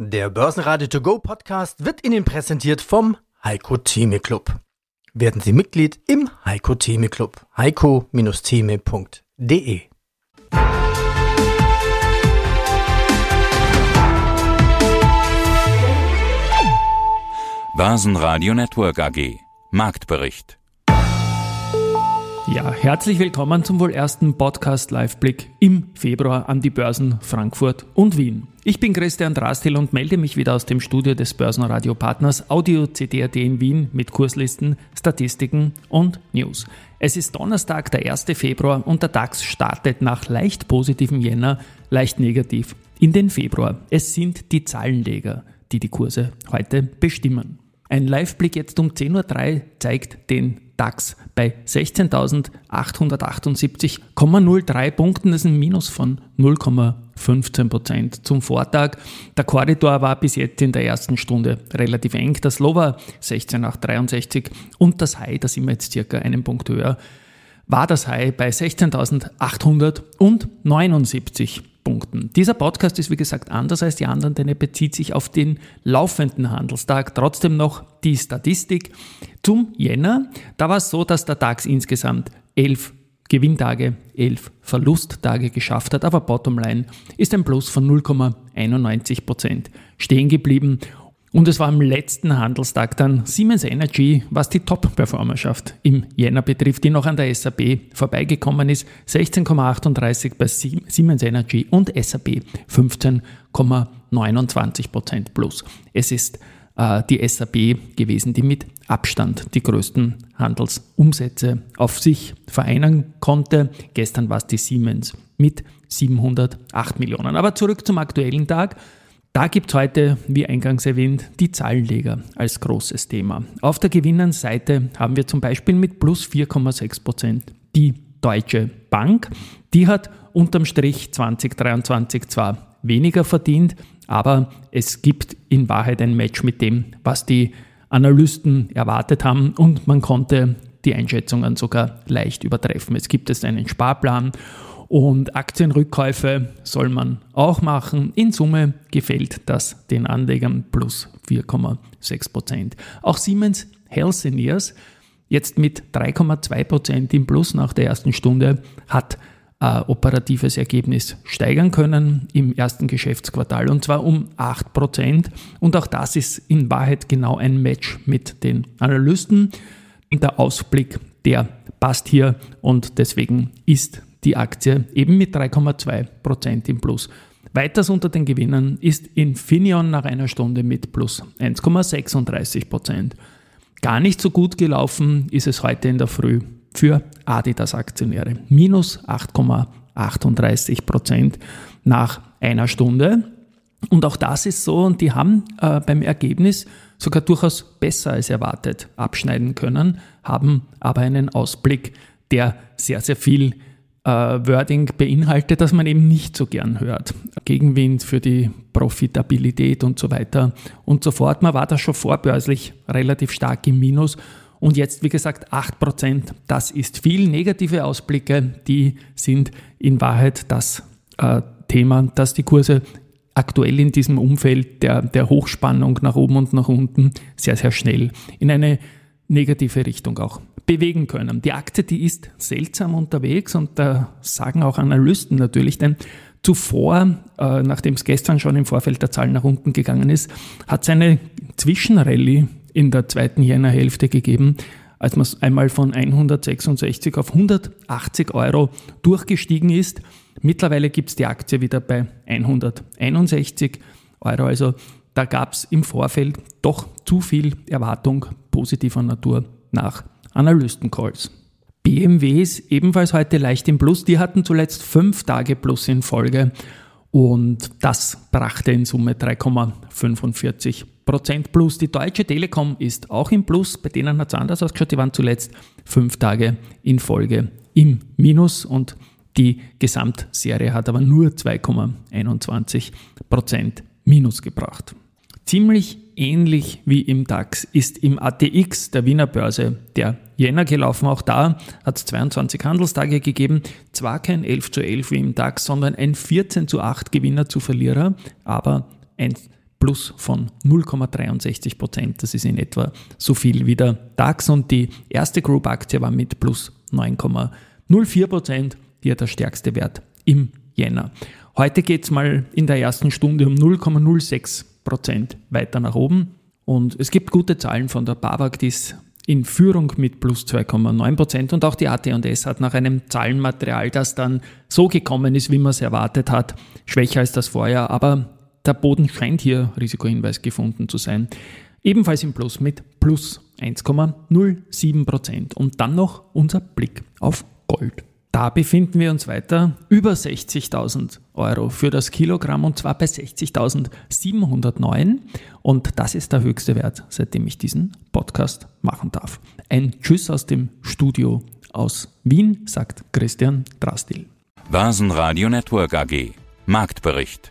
Der Börsenradio To Go Podcast wird Ihnen präsentiert vom Heiko Theme Club. Werden Sie Mitglied im Heiko Theme Club. heiko-theme.de Börsenradio Network AG Marktbericht ja, herzlich willkommen zum wohl ersten Podcast Liveblick im Februar an die Börsen Frankfurt und Wien. Ich bin Christian Drastil und melde mich wieder aus dem Studio des Börsenradio-Partners Audio CDRD in Wien mit Kurslisten, Statistiken und News. Es ist Donnerstag, der 1. Februar und der DAX startet nach leicht positivem Jänner leicht negativ in den Februar. Es sind die Zahlenleger, die die Kurse heute bestimmen. Ein Liveblick jetzt um 10.03 Uhr zeigt den DAX bei 16.878,03 Punkten. Das ist ein Minus von 0,15 Prozent zum Vortag. Der Korridor war bis jetzt in der ersten Stunde relativ eng. Das Low war 16,863 und das High, da sind wir jetzt circa einen Punkt höher, war das High bei 16.879 Punkten. Dieser Podcast ist wie gesagt anders als die anderen, denn er bezieht sich auf den laufenden Handelstag. Trotzdem noch die Statistik zum Jänner. Da war es so, dass der DAX insgesamt elf Gewinntage, elf Verlusttage geschafft hat, aber Bottomline ist ein Plus von 0,91 Prozent stehen geblieben und es war am letzten Handelstag dann Siemens Energy, was die Top-Performerschaft im Jänner betrifft, die noch an der SAP vorbeigekommen ist. 16,38 bei Siemens Energy und SAP 15,29 Prozent plus. Es ist äh, die SAP gewesen, die mit Abstand die größten Handelsumsätze auf sich vereinen konnte. Gestern war es die Siemens mit 708 Millionen. Aber zurück zum aktuellen Tag. Da gibt es heute, wie eingangs erwähnt, die Zahlenleger als großes Thema. Auf der Gewinnerseite haben wir zum Beispiel mit plus 4,6 Prozent die Deutsche Bank. Die hat unterm Strich 2023 zwar weniger verdient, aber es gibt in Wahrheit ein Match mit dem, was die Analysten erwartet haben und man konnte die Einschätzungen sogar leicht übertreffen. Es gibt jetzt einen Sparplan und Aktienrückkäufe soll man auch machen. In Summe gefällt das den Anlegern plus 4,6 Prozent. Auch Siemens Healthineers jetzt mit 3,2 Prozent im Plus nach der ersten Stunde hat äh, operatives Ergebnis steigern können im ersten Geschäftsquartal und zwar um 8 Prozent. Und auch das ist in Wahrheit genau ein Match mit den Analysten. Der Ausblick, der passt hier und deswegen ist die Aktie eben mit 3,2 Prozent im Plus. Weiters unter den Gewinnern ist Infineon nach einer Stunde mit plus 1,36 Prozent. Gar nicht so gut gelaufen ist es heute in der Früh für Adidas-Aktionäre. Minus 8,38 Prozent nach einer Stunde. Und auch das ist so, und die haben äh, beim Ergebnis sogar durchaus besser als erwartet abschneiden können, haben aber einen Ausblick, der sehr, sehr viel äh, Wording beinhaltet, das man eben nicht so gern hört. Gegenwind für die Profitabilität und so weiter und so fort. Man war da schon vorbörslich relativ stark im Minus und jetzt, wie gesagt, 8%, das ist viel. Negative Ausblicke, die sind in Wahrheit das äh, Thema, dass die Kurse aktuell in diesem Umfeld der, der Hochspannung nach oben und nach unten sehr, sehr schnell in eine negative Richtung auch bewegen können. Die Aktie, die ist seltsam unterwegs und da sagen auch Analysten natürlich, denn zuvor, äh, nachdem es gestern schon im Vorfeld der Zahlen nach unten gegangen ist, hat es eine Zwischenrallye in der zweiten Jännerhälfte gegeben, als man einmal von 166 auf 180 Euro durchgestiegen ist. Mittlerweile gibt es die Aktie wieder bei 161 Euro. Also da gab es im Vorfeld doch zu viel Erwartung positiver Natur nach Analystencalls. BMW ist ebenfalls heute leicht im Plus. Die hatten zuletzt fünf Tage Plus in Folge und das brachte in Summe 3,45 Prozent Plus. Die Deutsche Telekom ist auch im Plus. Bei denen hat es anders ausgeschaut. Die waren zuletzt fünf Tage in Folge im Minus und die Gesamtserie hat aber nur 2,21 Prozent Minus gebracht. Ziemlich ähnlich wie im DAX ist im ATX der Wiener Börse der Jänner gelaufen. Auch da hat es 22 Handelstage gegeben. Zwar kein 11 zu 11 wie im DAX, sondern ein 14 zu 8 Gewinner zu Verlierer, aber ein Plus von 0,63 Prozent. Das ist in etwa so viel wie der DAX und die erste Group-Aktie war mit plus 9,04 Prozent hier der stärkste Wert im Jänner. Heute geht es mal in der ersten Stunde um 0,06 Prozent weiter nach oben. Und es gibt gute Zahlen von der BAWAG, die ist in Führung mit plus 2,9 Prozent und auch die AT&S hat nach einem Zahlenmaterial, das dann so gekommen ist, wie man es erwartet hat, schwächer als das Vorjahr, aber der Boden scheint hier Risikohinweis gefunden zu sein. Ebenfalls im Plus mit plus 1,07 Prozent. Und dann noch unser Blick auf Gold. Da befinden wir uns weiter über 60.000 Euro für das Kilogramm und zwar bei 60.709 und das ist der höchste Wert, seitdem ich diesen Podcast machen darf. Ein Tschüss aus dem Studio aus Wien, sagt Christian Drastil. Basen Network AG Marktbericht